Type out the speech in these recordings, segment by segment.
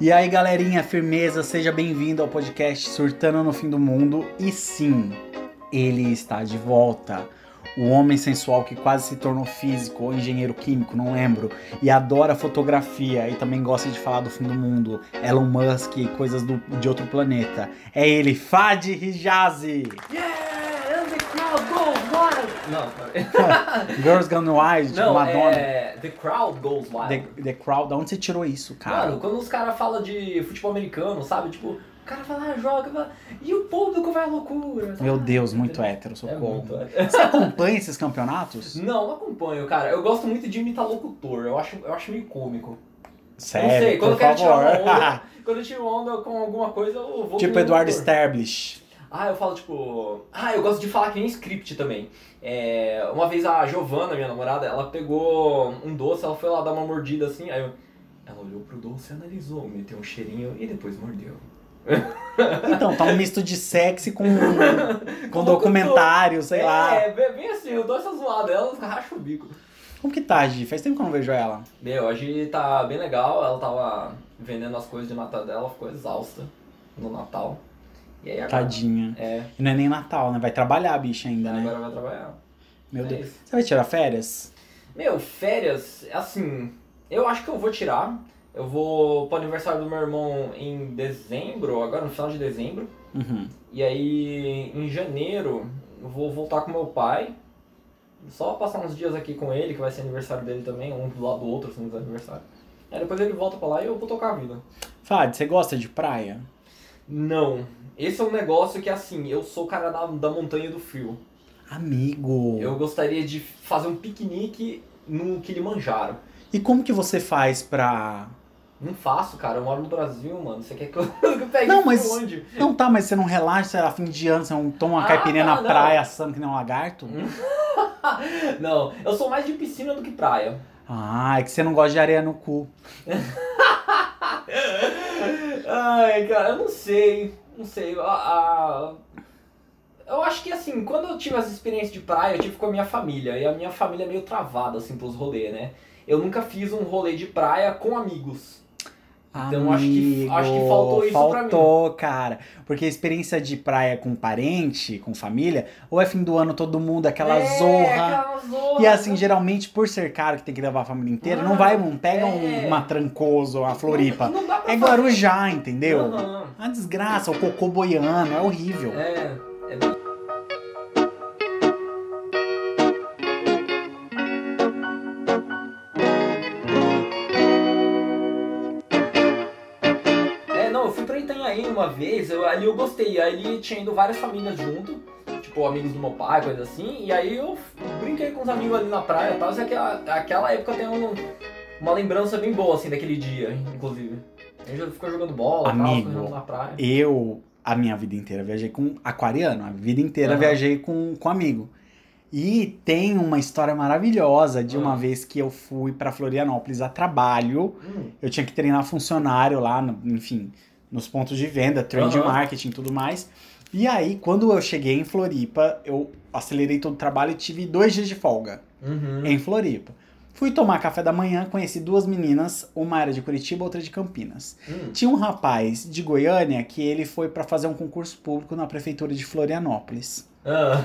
E aí, galerinha, firmeza, seja bem-vindo ao podcast Surtando no Fim do Mundo. E sim, ele está de volta. O homem sensual que quase se tornou físico ou engenheiro químico, não lembro, e adora fotografia e também gosta de falar do fim do mundo, Elon Musk e coisas do, de outro planeta. É ele, Fad Hijazi! Yeah, and the crowd goes wild. Não, peraí. Girls Gone Wild, tipo Não, Madonna. é The crowd goes wild. The, the Crowd, da onde você tirou isso, cara? Mano, quando os caras falam de futebol americano, sabe? Tipo, o cara vai lá, joga, vai... e o público vai à loucura. sabe? Meu Deus, muito hétero, É socorro. muito é. Você acompanha esses campeonatos? Não, não acompanho, cara. Eu gosto muito de imitar locutor. Eu acho, eu acho meio cômico. Sério, não sei, quando por eu quero favor. tirar onda, quando eu tiro onda com alguma coisa, eu vou tipo Eduardo locutor. Stablish. Ah, eu falo tipo. Ah, eu gosto de falar que nem script também. É, uma vez a Giovana, minha namorada, ela pegou um doce, ela foi lá dar uma mordida assim, aí eu. Ela olhou pro doce, analisou, meteu um cheirinho e depois mordeu. Então, tá um misto de sexy com, com documentário, sei é, lá. É, bem bem assim, o doce é zoado, ela racha o bico. Como que tá, Gi? Faz tempo que eu não vejo ela. Meu, hoje tá bem legal, ela tava vendendo as coisas de Natal dela, ficou exausta no Natal. E aí agora. Tadinha. É, E não é nem Natal, né? Vai trabalhar a bicha ainda, né? agora vai trabalhar. Meu é Deus. isso. Você vai tirar férias? Meu, férias, assim, eu acho que eu vou tirar. Eu vou pro aniversário do meu irmão em dezembro, agora no final de dezembro. Uhum. E aí, em janeiro, eu vou voltar com meu pai. Só passar uns dias aqui com ele, que vai ser aniversário dele também, um do lado do outro, assim, dos aniversários. Aí depois ele volta pra lá e eu vou tocar a vida. Fad, você gosta de praia? Não, esse é um negócio que, assim, eu sou o cara da, da montanha do frio. Amigo. Eu gostaria de fazer um piquenique no Kilimanjaro. E como que você faz pra. Não faço, cara. Eu moro no Brasil, mano. Você quer que eu, que eu pegue Não, mas- onde? Não tá, mas você não relaxa, sei lá, fim de ano, você não toma uma Ah, caipirinha tá, na não. praia assando que nem um lagarto? Não, eu sou mais de piscina do que praia. Ah, é que você não gosta de areia no cu. Ai, cara, eu não sei. Não sei. A, a- Eu acho que assim, quando eu tive as experiências de praia, eu tive com a minha família. E a minha família é meio travada, assim, pros rolês, né? Eu nunca fiz um rolê de praia com amigos. Então, acho que- acho que faltou isso. Faltou, cara. Porque a experiência de praia com parente, com família, ou é fim do ano todo mundo, aquela É, zorra. aquela zorra. E assim, geralmente, por ser caro que tem que levar a família inteira, não Ah, vai, não pega um- é. uma Trancoso, uma Floripa. Não, não É fazer. Guarujá, entendeu? Aham. Uma desgraça, o cocô boiano, é horrível. É, é. É, uma vez, eu, ali eu gostei, ali tinha ido várias famílias junto, tipo amigos do meu pai, coisa assim, e aí eu brinquei com os amigos ali na praia e tal, e aquela, aquela época tem um- uma lembrança bem boa, assim, daquele dia, inclusive. A gente ficou jogando bola, tal, Amigo. jogando na praia. Eu, a minha vida inteira, viajei com aquariano. A vida inteira Aham. viajei com, com amigo. E tem uma história maravilhosa de uma Ah. vez que eu fui pra Florianópolis a trabalho. Hum. Eu tinha que treinar funcionário lá, enfim, nos pontos de venda, trade Aham. marketing e tudo mais. E aí, quando eu cheguei em Floripa, eu acelerei todo o trabalho e tive dois dias de folga Uhum. em Floripa. Fui tomar café da manhã, conheci duas meninas, uma era de Curitiba, outra de Campinas. Hum. Tinha um rapaz de Goiânia que ele foi pra fazer um concurso público na prefeitura de Florianópolis. Ah,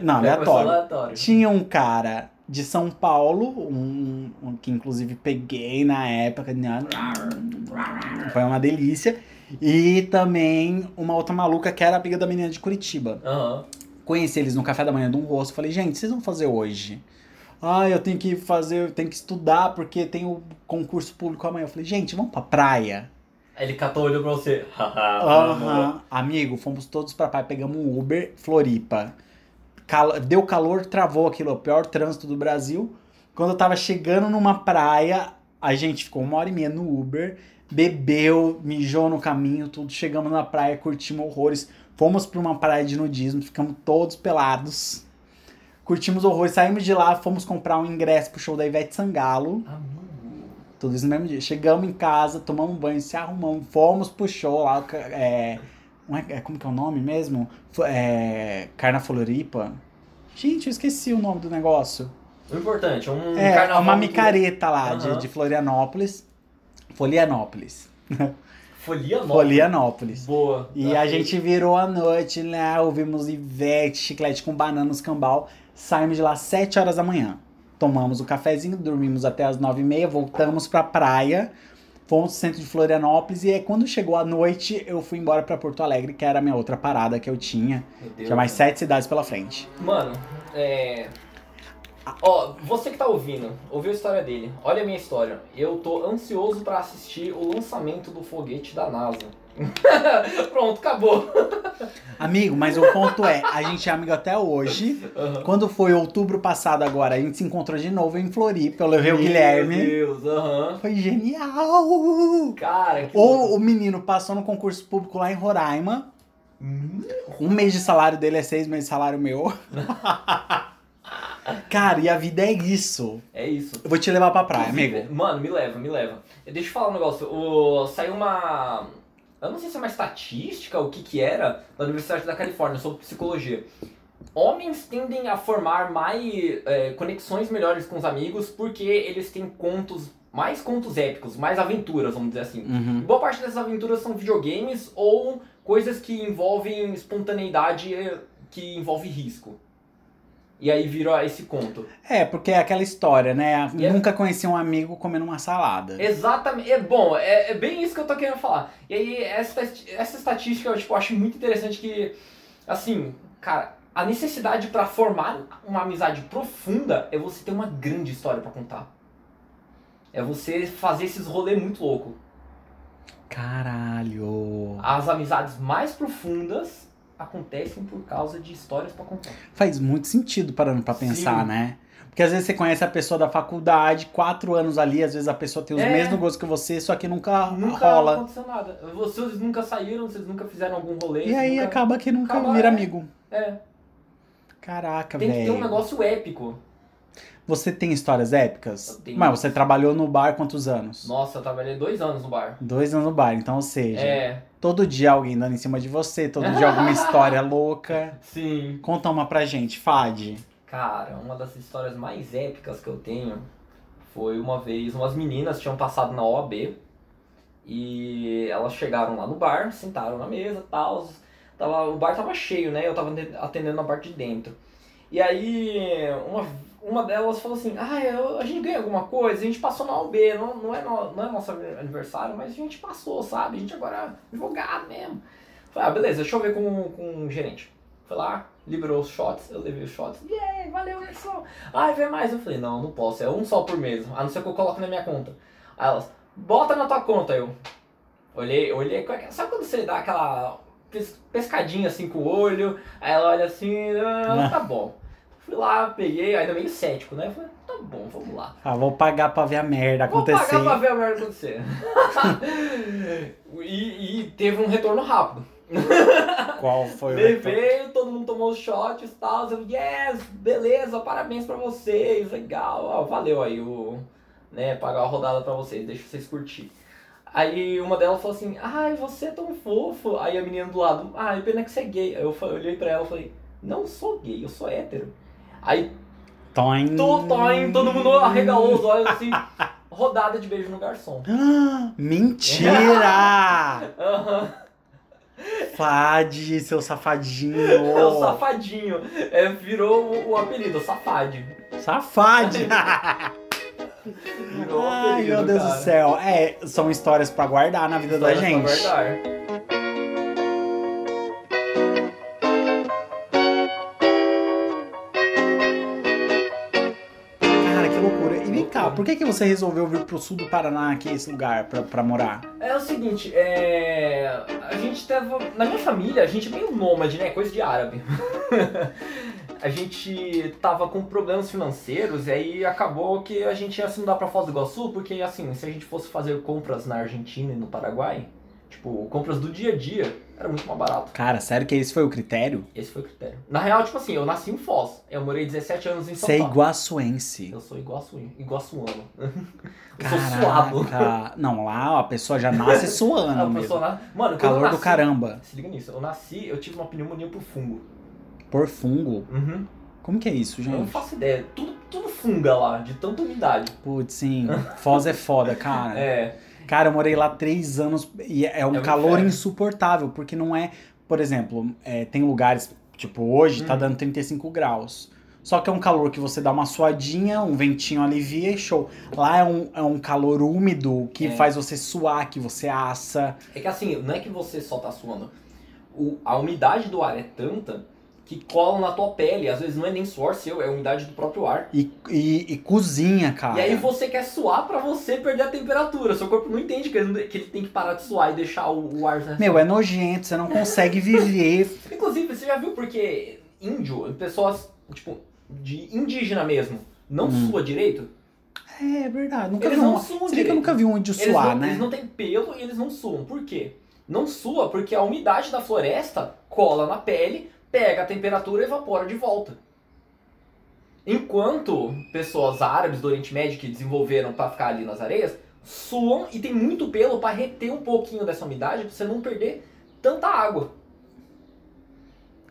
Não, aleatório. aleatório. Tinha um cara de São Paulo, um, um que inclusive peguei na época. né? Foi uma delícia. E também uma outra maluca que era amiga da menina de Curitiba. Aham. Conheci eles no café da manhã de um rosto. Falei, gente, vocês vão fazer hoje? Ah, eu tenho que fazer, eu tenho que estudar porque tem o concurso público amanhã. Eu falei, gente, vamos pra praia. Aí ele catou, olhou pra você. Aham. Amigo, fomos todos pra praia, pegamos um Uber, Floripa. Cal- Deu calor, travou aquilo, o pior trânsito do Brasil. Quando eu tava chegando numa praia, a gente ficou uma hora e meia no Uber, bebeu, mijou no caminho, tudo. Chegamos na praia, curtimos horrores. Fomos pra uma praia de nudismo, ficamos todos pelados. Curtimos horrores, saímos de lá, fomos comprar um ingresso pro show da Ivete Sangalo. Amigo. Tudo isso no mesmo dia. Chegamos em casa, tomamos banho, se arrumamos, fomos pro show lá. É, é- como que é o nome mesmo? É, Carna Floripa. Gente, eu esqueci o nome do negócio. O importante, um é, carnaval. uma micareta lá de, Aham. de Florianópolis. Florianópolis. Florianópolis. Florianópolis. Boa. E a gente virou a noite, né? Ouvimos Ivete, chiclete com banana nos cambal. Saímos de lá às 7 horas da manhã. Tomamos o cafezinho, dormimos até as 9 e meia, voltamos pra praia. Fomos pro centro de Florianópolis e aí quando chegou a noite, eu fui embora pra Porto Alegre, que era a minha outra parada que eu tinha. Tinha mais sete cidades pela frente. Mano, é. Ó, você que tá ouvindo, ouviu a história dele. Olha a minha história. Eu tô ansioso pra assistir o lançamento do foguete da NASA. Pronto, acabou. Amigo, mas o ponto é, a gente é amigo até hoje. Aham. Quando foi outubro passado agora, a gente se encontrou de novo em Floripa, eu levei o Meu Guilherme. Deus, aham. Foi genial! Cara, que Ou o menino passou no concurso público lá em Roraima. Hum, Um mês de salário dele é seis meses de salário meu. Cara, e a vida é isso. É isso. Eu vou te levar pra praia, amigo. Mano, me leva, me leva. Deixa eu falar um negócio. O... Saiu uma. Eu não sei se é uma estatística ou o que que era da Universidade da Califórnia sobre psicologia. Homens tendem a formar mais é, conexões melhores com os amigos porque eles têm contos, mais contos épicos, mais aventuras, vamos dizer assim. Uhum. Boa parte dessas aventuras são videogames ou coisas que envolvem espontaneidade eh, que envolve risco. E aí vira esse conto. É, porque é aquela história, né? É- Nunca conheci um amigo comendo uma salada. Exatamente. É bom, é, é bem isso que eu tô querendo falar. E aí, essa, essa estatística eu tipo, acho muito interessante que, assim, cara, a necessidade pra formar uma amizade profunda é você ter uma grande história pra contar. É você fazer esses rolês muito louco. Caralho. As amizades mais profundas acontecem por causa de histórias pra contar. Faz muito sentido parando pra pensar, Sim. né? Porque às vezes você conhece a pessoa da faculdade, quatro anos ali, às vezes a pessoa tem os É. mesmos gostos que você, só que nunca, Nunca rola. aconteceu nada. Vocês nunca saíram, vocês nunca fizeram algum rolê. E aí nunca... acaba que nunca acaba- vira é. amigo. É, Caraca, tem que ter um velho. negócio épico. Você tem histórias épicas? Mas você trabalhou no bar quantos anos? Nossa, eu trabalhei dois anos no bar. Dois anos no bar, então, ou seja, É, todo dia alguém dando em cima de você, todo dia alguma história louca. sim. Conta uma pra gente, Fade. Cara, uma das histórias mais épicas que eu tenho foi uma vez, umas meninas tinham passado na OAB e elas chegaram lá no bar, sentaram na mesa e tal. Tava, o bar tava cheio, né? Eu tava ate- atendendo na parte de dentro. E aí, uma, uma delas falou assim: Ah, eu- a gente ganha alguma coisa, a gente passou na OAB, não, não, é no, não é nosso aniversário, mas a gente passou, sabe? A gente agora é advogado mesmo. Falei, ah, beleza, deixa eu ver com, com o gerente. Foi lá, liberou os shots, eu levei os shots. Yeah, valeu, garçom. Ai, vê mais. Eu falei, não, não posso, é um só por mês, a não ser que eu coloque na minha conta. Aí elas, bota na tua conta, eu. Olhei, olhei, com aquela- sabe quando você dá aquela pes- pescadinha assim com o olho, aí ela olha assim, ah, tá bom. Fui lá, peguei, ainda meio cético, né? Falei, tá bom, vamos lá. Ah, vou pagar pra ver a merda Vou acontecer. pagar pra ver a merda acontecer. e, e teve um retorno rápido. Qual foi o retorno? Levei, todo mundo tomou os shots e tal. Eu, yes, beleza, parabéns pra vocês, legal. Ó, valeu aí o. Né, pagar a rodada pra vocês, deixa vocês curtir. Aí uma delas falou assim, ai, você é tão fofo. Aí a menina do lado, ai, pena que você é gay. Aí eu fa- olhei pra ela e falei, não sou gay, eu sou hétero. Aí Toin. to, toim, todo mundo arregalou os olhos assim, rodada de beijo no garçom. Mentira! Aham. Fade, seu safadinho. É o safadinho. É, virou o, o apelido, safade. Safade! Ai, apelido, meu Deus cara. do céu. É, são histórias pra guardar na vida da Histórias pra gente. guardar. Por que, que você resolveu vir pro sul do Paraná, que é esse lugar, pra, pra morar? É o seguinte, é... a gente tava. Na minha família, a gente é meio nômade, né? Coisa de árabe. a gente tava com problemas financeiros e aí acabou que a gente ia se mudar pra Foz do Iguaçu, porque assim, se a gente fosse fazer compras na Argentina e no Paraguai, tipo, compras do dia a dia, era muito mais barato. Cara, sério que esse foi o critério? Esse foi o critério. Na real, tipo assim, eu nasci em Foz. Eu morei 17 anos em São Você é Paulo. iguaçuense. Eu sou iguaçu, iguaçuano. eu sou suado. Não, lá a pessoa já nasce suando A mesmo. na- Mano, Calor do nasci- caramba. Se liga nisso, eu nasci, eu tive uma pneumonia por fungo. Por fungo. Uhum. Como que é isso, Eu não gente? faço ideia. Tudo, tudo funga lá, de tanta umidade. Putz, sim. Foz é foda, cara. É. Cara, eu morei lá três anos e é um É calor inferno. insuportável, porque não é. Por exemplo, é, tem lugares, tipo, hoje tá Hum. dando 35 graus. Só que é um calor que você dá uma suadinha, um ventinho alivia e show. Lá é um, é um calor úmido que É. faz você suar, que você assa. É que assim, não é que você só tá suando. O, a umidade do ar é tanta que cola na tua pele. Às vezes não é nem suor seu, é a umidade do próprio ar. E, e, e cozinha, cara. E aí você quer suar pra você perder a temperatura. Seu corpo não entende que ele, que ele tem que parar de suar e deixar o, o ar... Meu, é nojento, você não consegue viver. Inclusive, você já viu porque índio, pessoas, tipo, de indígena mesmo, não Hum. sua direito? É verdade. Nunca Eles vi um. não suam Você que eu nunca vi um índio Eles suar, não, né? eles não têm pelo e eles não suam. Por quê? Não sua porque a umidade da floresta cola na pele, pega a temperatura e evapora de volta. Enquanto pessoas árabes do Oriente Médio que desenvolveram para ficar ali nas areias, suam e tem muito pelo para reter um pouquinho dessa umidade para você não perder tanta água.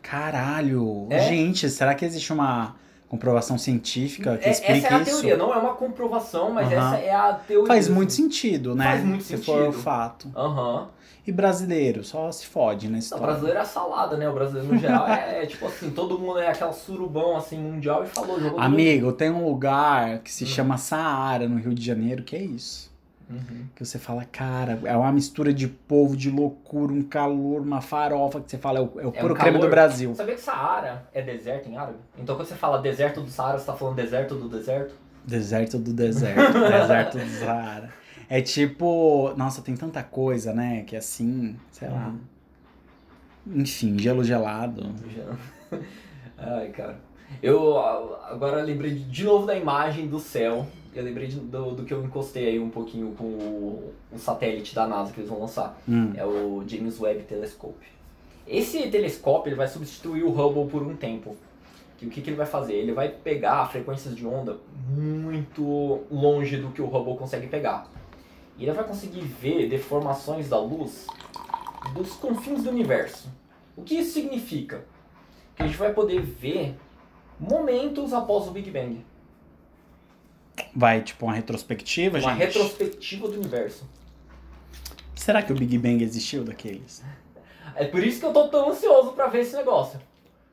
Caralho. É? Gente, será que existe uma comprovação científica que É- explica essa é a isso? teoria, não é uma comprovação, mas Aham. essa é a teoria. Faz muito sentido, né? Faz muito Se sentido. for o fato. Aham. E brasileiro, só se fode Não, O história. brasileiro é salada, né? O brasileiro no geral é, é tipo assim, todo mundo é aquela surubão assim mundial e falou, jogou. Amigo, tem um lugar que se Hum. chama Saara, no Rio de Janeiro, que é isso. Uhum. Que você fala, cara, é uma mistura de povo, de loucura, um calor, uma farofa, que você fala, é o, é o É puro um creme do Brasil. Sabia que Saara é deserto em árabe? Então quando você fala deserto do Saara, você tá falando deserto do deserto? Deserto do deserto, deserto do Saara. É tipo, nossa, tem tanta coisa, né? Que assim, sei lá. Uhum. Enfim, gelo gelado. Já. Ai, cara. Eu agora lembrei de novo da imagem do céu. Eu lembrei de- do, do que eu encostei aí um pouquinho com o, o satélite da NASA que eles vão lançar. Hum. É o James Webb Telescope. Esse telescópio ele vai substituir o Hubble por um tempo. Que o que, que ele vai fazer? Ele vai pegar frequências de onda muito longe do que o Hubble consegue pegar. E ele vai conseguir ver deformações da luz dos confins do universo. O que isso significa? Que a gente vai poder ver momentos após o Big Bang. Vai, tipo, uma retrospectiva, Uma gente? retrospectiva do universo. Será que o Big Bang existiu daqueles? É por isso que eu tô tão ansioso pra ver esse negócio.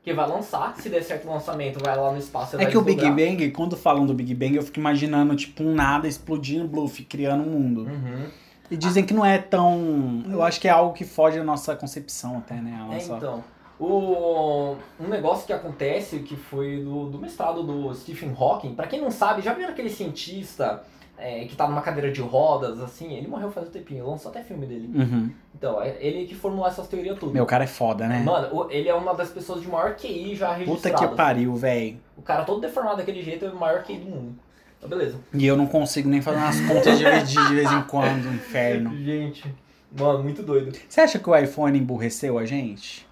Que vai lançar, se der certo o lançamento, vai lá no espaço É que o Big. Bang, quando falam do Big Bang, eu fico imaginando, tipo, um nada explodindo, bluff, criando um mundo. Uhum. E dizem que não é tão. Eu acho que é algo que foge da nossa concepção, até, né? É, nossa... então. O, um negócio que acontece, que foi do, do mestrado do Stephen Hawking, pra quem não sabe, já viram aquele cientista é, que tá numa cadeira de rodas, assim? Ele morreu faz um tempinho, lançou até filme dele. Uhum. Então, é ele que formulou essas teorias tudo. Meu, o cara é foda, né? Mano, ele é uma das pessoas de maior QI já Puta registradas. que pariu, velho. O cara todo deformado daquele jeito é o maior QI do mundo. Então, beleza. E eu não consigo nem fazer umas contas de vez, de vez em quando, inferno. Gente, mano, muito doido. Você acha que o iPhone emburreceu a gente?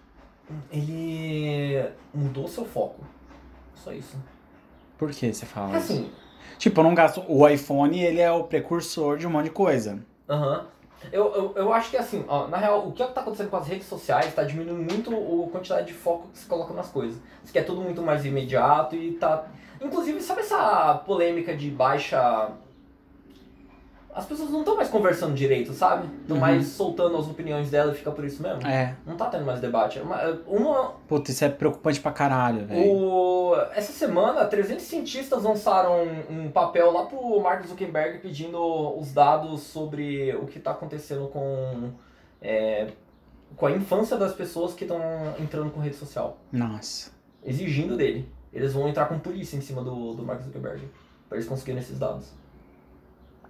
Ele mudou seu foco. Só isso. Por que você fala É isso? assim, Tipo, eu não gasto. O iPhone, ele é o precursor de um monte de coisa. aham. Eu, eu, eu acho que assim, ó, na real, o que tá acontecendo com as redes sociais tá diminuindo muito a quantidade de foco que se coloca nas coisas. Isso que é tudo muito mais imediato e tá. Inclusive, sabe essa polêmica de baixa. As pessoas não estão mais conversando direito, sabe? Estão Uhum. mais soltando as opiniões dela e fica por isso mesmo. É. Não tá tendo mais debate. Uma, uma, Puta, isso é preocupante pra caralho, velho. O... Essa semana, 300 cientistas lançaram um, um papel lá pro Mark Zuckerberg pedindo os dados sobre o que está acontecendo com, é, com a infância das pessoas que estão entrando com rede social. Nossa. Exigindo dele. Eles vão entrar com polícia em cima do, do Mark Zuckerberg. Pra eles conseguirem esses dados.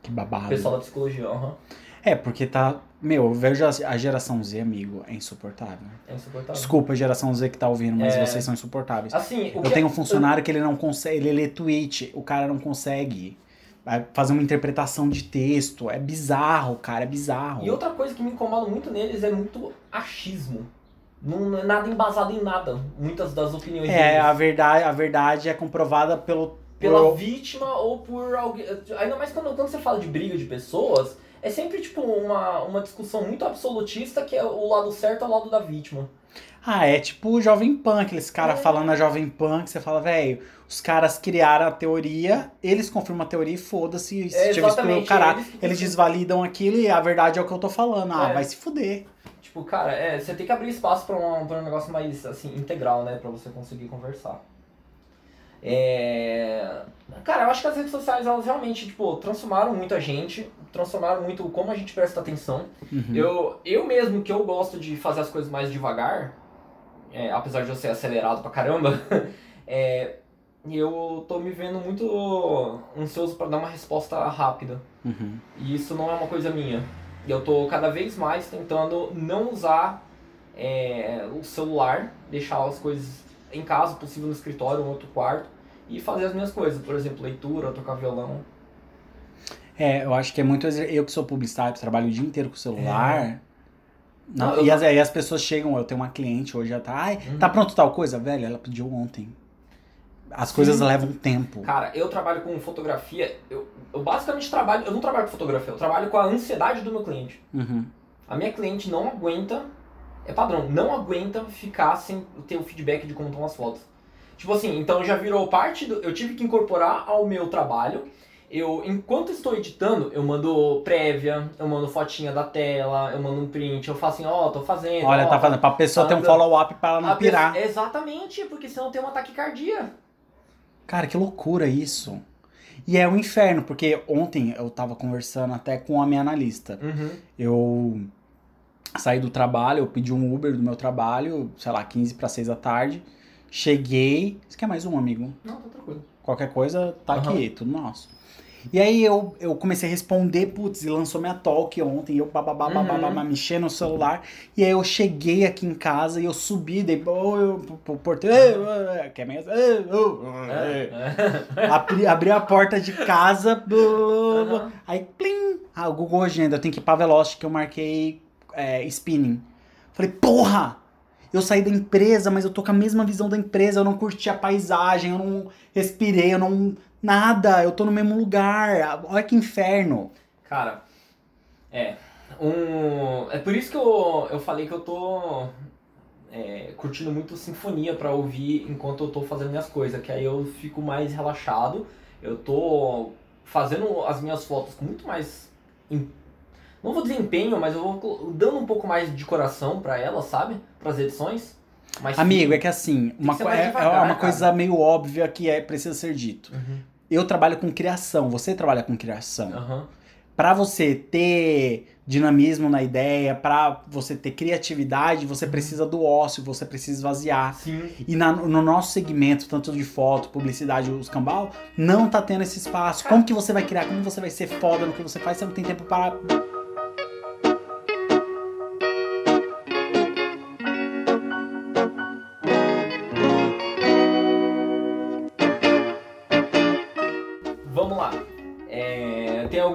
Que babado. Pessoal da psicologia, aham. É, porque tá. Meu, eu vejo a geração Z, amigo, é insuportável. É insuportável. Desculpa a geração Z que tá ouvindo, mas É. vocês são insuportáveis. Assim, o Eu tenho um funcionário que ele não consegue, ele lê tweet, o cara não consegue fazer uma interpretação de texto. É bizarro, cara, é bizarro. E outra coisa que me incomoda muito neles é muito achismo. Não é nada embasado em nada. Muitas das opiniões É, deles. a verdade, a verdade é comprovada pelo. Pela vítima ou por alguém. Ainda mais quando, quando você fala de briga de pessoas, é sempre tipo uma, uma discussão muito absolutista que é o lado certo ao lado da vítima. Ah, é tipo Jovem Pan, aqueles caras É. falando na Jovem Pan, que você fala, velho, os caras criaram a teoria, eles confirmam a teoria e foda-se, se É, tiver caralho. eles Eles desvalidam aquilo e a verdade é o que eu tô falando. Ah, É. vai se fuder. Tipo, cara, é, você tem que abrir espaço pra um, pra um negócio mais, assim, integral, né? Pra você conseguir conversar. É... Cara, eu acho que as redes sociais, elas realmente, tipo, transformaram muito a gente, transformaram muito como a gente presta atenção. Uhum. Eu, eu mesmo, que eu gosto de fazer as coisas mais devagar, é, apesar de eu ser acelerado pra caramba, é, eu tô me vendo muito ansioso pra dar uma resposta rápida. Uhum. E isso não é uma coisa minha. E eu tô cada vez mais tentando não usar é, o celular, deixar as coisas em casa, possível no escritório, ou outro quarto, e fazer as minhas coisas. Por exemplo, leitura, tocar violão. É, eu acho que é muito. Eu que sou publicitário, que trabalho o dia inteiro com o celular. Não, Não, eu- e, as, aí as pessoas chegam, eu tenho uma cliente hoje, já tá. Ai, Uhum. tá pronto tal coisa? Velho, ela pediu ontem. As coisas Sim. levam tempo. Cara, eu trabalho com fotografia, eu, eu basicamente trabalho, eu não trabalho com fotografia, eu trabalho com a ansiedade do meu cliente. Uhum. A minha cliente não aguenta, é padrão, não aguenta ficar sem ter o feedback de como estão as fotos. Tipo assim, então já virou parte do. Eu tive que incorporar ao meu trabalho. Eu, enquanto estou editando, eu mando prévia, eu mando fotinha da tela, eu mando um print, eu faço assim, ó, tô fazendo. Olha, ó, tá fazendo. Pra pessoa ter um follow-up pra ela não pirar. pessoa- Exatamente, porque senão tem uma taquicardia. Cara, que loucura isso. E é um inferno, porque ontem eu tava conversando até com a minha analista. Uhum. Eu saí do trabalho, eu pedi um Uber do meu trabalho, sei lá, 15 para 6 da tarde. Cheguei. Você quer mais um, amigo? Não, tá tranquilo. Qualquer coisa, tá Aham. aqui, tudo nosso. E aí eu, eu comecei a responder, putz, e lançou minha talk ontem, e eu bababá, Uhum. bababá, mexendo no celular. E aí eu cheguei aqui em casa e eu subi, pro- pro porteiro, quer. É. Abri, abri a porta de casa, blá, blá, blá. Aham. aí plim, ah, o Google Agenda, eu tenho que ir pra Velocity que eu marquei é, spinning. Falei, porra! Eu saí da empresa, mas eu tô com a mesma visão da empresa, eu não curti a paisagem, eu não respirei, eu não. Nada, eu tô no mesmo lugar. Olha que inferno. Cara, é. Um, é por isso que eu, eu falei que eu tô é, curtindo muito sinfonia pra ouvir enquanto eu tô fazendo minhas coisas, que aí eu fico mais relaxado. Eu tô fazendo as minhas fotos com muito mais. Não vou dizer empenho, mas eu vou dando um pouco mais de coração pra elas, sabe? Pras edições. Mais Amigo, fino. é que assim, uma, mais é, é devagar, uma cara. coisa meio óbvia que é, precisa ser dito. Uhum, Eu trabalho com criação, você trabalha com criação. aham. Pra você ter dinamismo na ideia, pra você ter criatividade, você precisa do ócio, você precisa esvaziar. Sim. E na- no nosso segmento, tanto de foto, publicidade, os cambal, não tá tendo esse espaço. Como que você vai criar? Como você vai ser foda no que você faz? Você não tem tempo para.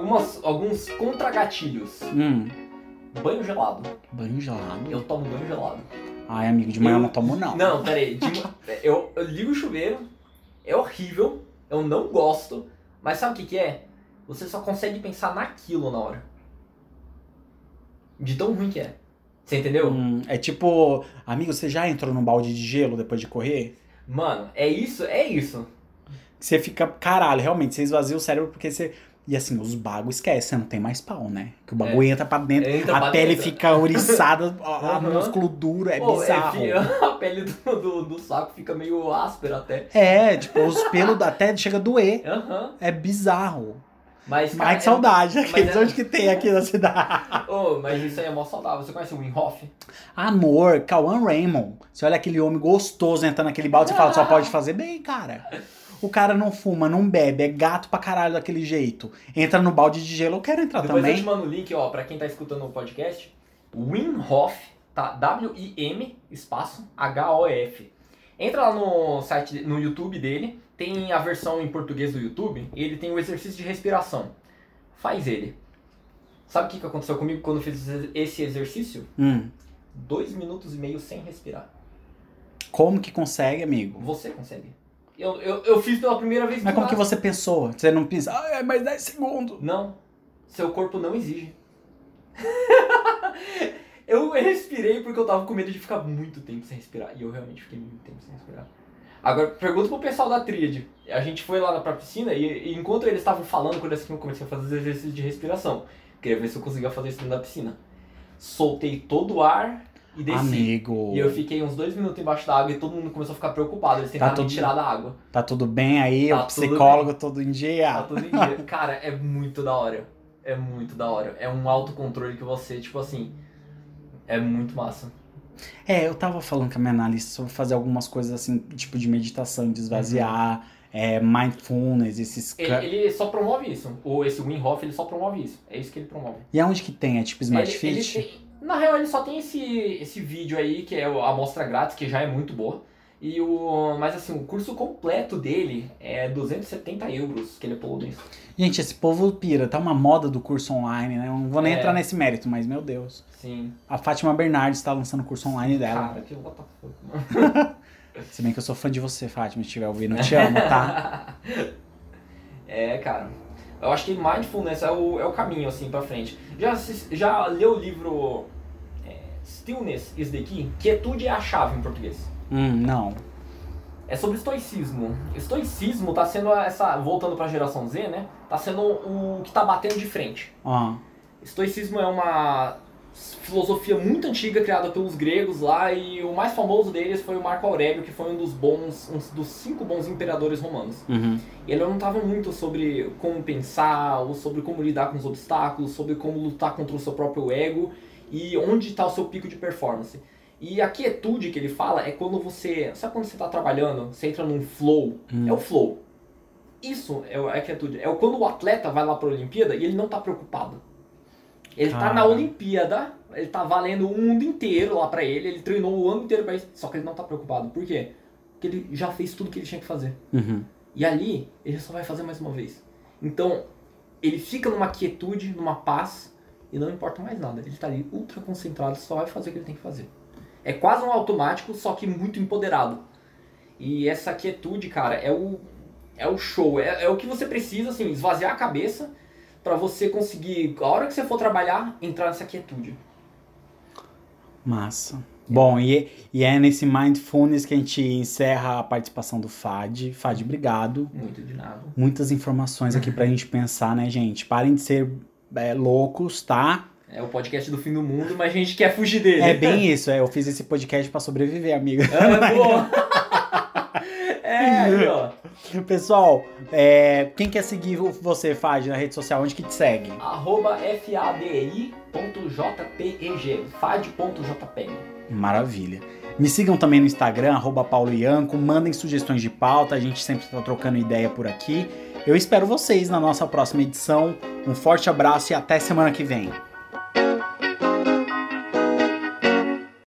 Algumas, alguns contragatilhos. Hum, Banho gelado. banho gelado. Eu tomo banho gelado. Ai, amigo, de manhã eu não tomo, não. Não, peraí. de eu, eu ligo o chuveiro, é horrível, eu não gosto, mas sabe o que, que é? Você só consegue pensar naquilo na hora. De tão ruim que é. Você entendeu? Hum, é tipo, amigo, você já entrou num balde de gelo depois de correr? Mano, é isso, é isso. Você fica, caralho, realmente, você esvazia o cérebro porque você. E assim, os bagos esquece, não tem mais pau, né? Que o bagulho entra pra dentro, Entra a pra pele dentro. fica ouriçada, a Aham. músculo duro, é Pô, bizarro. fi- a pele do, do, do saco fica meio áspera até. É, tipo, os pelos até chega a doer. Aham. É bizarro. Mas, cara, Ai, que saudade. é- Aqueles é- onde que tem aqui na cidade. Ô, mas isso aí é mó saudável. Você conhece o Wim Hof? Amor, Cauã Raymond. Você olha aquele homem gostoso entrando naquele balde, você fala, só pode fazer bem, cara. O cara não fuma, não bebe, é gato pra caralho daquele jeito. Entra no balde de gelo, eu quero entrar Depois eu te também. mando o link, ó, pra quem tá escutando o podcast. Wim Hof, tá? W-I-M, espaço, H-O-F. Entra lá no site, no YouTube dele, tem a versão em português do YouTube, e ele tem o exercício de respiração. Faz ele. Sabe o que que aconteceu comigo quando eu fiz esse exercício? Hum, Dois minutos e meio sem respirar. como que consegue, amigo? Você consegue. Eu, eu, eu fiz pela primeira vez Mas como que você pensou? Você não pensa, ah, é mais 10 segundos. Não. Seu corpo não exige. Eu respirei porque eu tava com medo de ficar muito tempo sem respirar. E eu realmente fiquei muito tempo sem respirar. Agora, pergunta pro pessoal da tríade. A gente foi lá pra piscina e, e enquanto eles estavam falando, quando eu comecei a fazer os exercícios de respiração. Queria ver se eu conseguia fazer isso dentro da piscina. Soltei todo o ar e desci. Amigo. E eu fiquei uns dois minutos embaixo da água e todo mundo começou a ficar preocupado. Eles tentaram Tá me tudo- tirar da água. Tá tudo bem aí? Tá o psicólogo todo em Tá dia? tudo em dia. Cara, é muito da hora. É muito da hora. É um autocontrole que você, tipo assim. É muito massa. É, eu tava falando com a minha analista sobre fazer algumas coisas assim, tipo de meditação, de esvaziar, é, mindfulness, esses. Ele, ele só promove isso. O, esse Wim Hof, ele só promove isso. É isso que ele promove. E aonde que tem? É tipo Smart Ele- ele Fit? tem- na real, ele só tem esse, esse vídeo aí, que é a amostra grátis, que já é muito boa. E o, mas assim, o curso completo dele é 270 euros que ele pulou nisso. Gente, esse povo pira, tá uma moda do curso online, né? Eu não vou nem É. entrar nesse mérito, mas meu Deus. Sim. A Fátima Bernardes tá lançando o curso online dela. Cara, que fuck, mano. Se bem que eu sou fã de você, Fátima, se estiver ouvindo, eu te amo, tá? É, cara. Eu acho que mindfulness é o, é o caminho, assim, pra frente. Já, já leu o livro Stillness is the Key? Quietude é a chave em português. hum, não. É sobre estoicismo. Estoicismo tá sendo essa. Voltando pra geração Z, né? Tá sendo o que tá batendo de frente. Ó, Estoicismo é uma filosofia muito antiga criada pelos gregos lá e o mais famoso deles foi o Marco Aurélio, que foi um dos bons, um dos cinco bons imperadores romanos. uhum. Ele não estava muito sobre como pensar, ou sobre como lidar com os obstáculos, sobre como lutar contra o seu próprio ego e onde está o seu pico de performance. E a quietude que ele fala é quando você. Sabe quando você está trabalhando, você entra num flow? Hum. É o flow. Isso é é a quietude. É quando o atleta vai lá para a Olimpíada e ele não está preocupado. Ele tá Cara. na Olimpíada, ele tá valendo o mundo inteiro lá pra ele, ele treinou o ano inteiro pra isso, só que ele não tá preocupado. Por quê? Porque ele já fez tudo que ele tinha que fazer. Uhum. E ali, ele só vai fazer mais uma vez. Então, ele fica numa quietude, numa paz, e não importa mais nada. Ele tá ali ultra concentrado, só vai fazer o que ele tem que fazer. É quase um automático, só que muito empoderado. E essa quietude, cara, é o, é o show. É, é o que você precisa, assim, esvaziar a cabeça pra você conseguir, a hora que você for trabalhar, entrar nessa quietude. Massa. Bom, e, e é nesse Mindfulness que a gente encerra a participação do FAD. FAD, obrigado. Muito de nada. Muitas informações aqui pra gente pensar, né, gente? Parem de ser é, loucos, tá? É o podcast do fim do mundo, mas a gente quer fugir dele. É bem isso, é. Eu fiz esse podcast pra sobreviver, amiga. Ah, boa. é, aí, ó. Pessoal, é, quem quer seguir você, Fad, na rede social, onde que te segue? Arroba fadi.jpeg. Fad.jpeg. Maravilha. Me sigam também no Instagram, arroba Paulo Ianco, mandem sugestões de pauta, a gente sempre está trocando ideia por aqui. Eu espero vocês na nossa próxima edição. Um forte abraço e até semana que vem.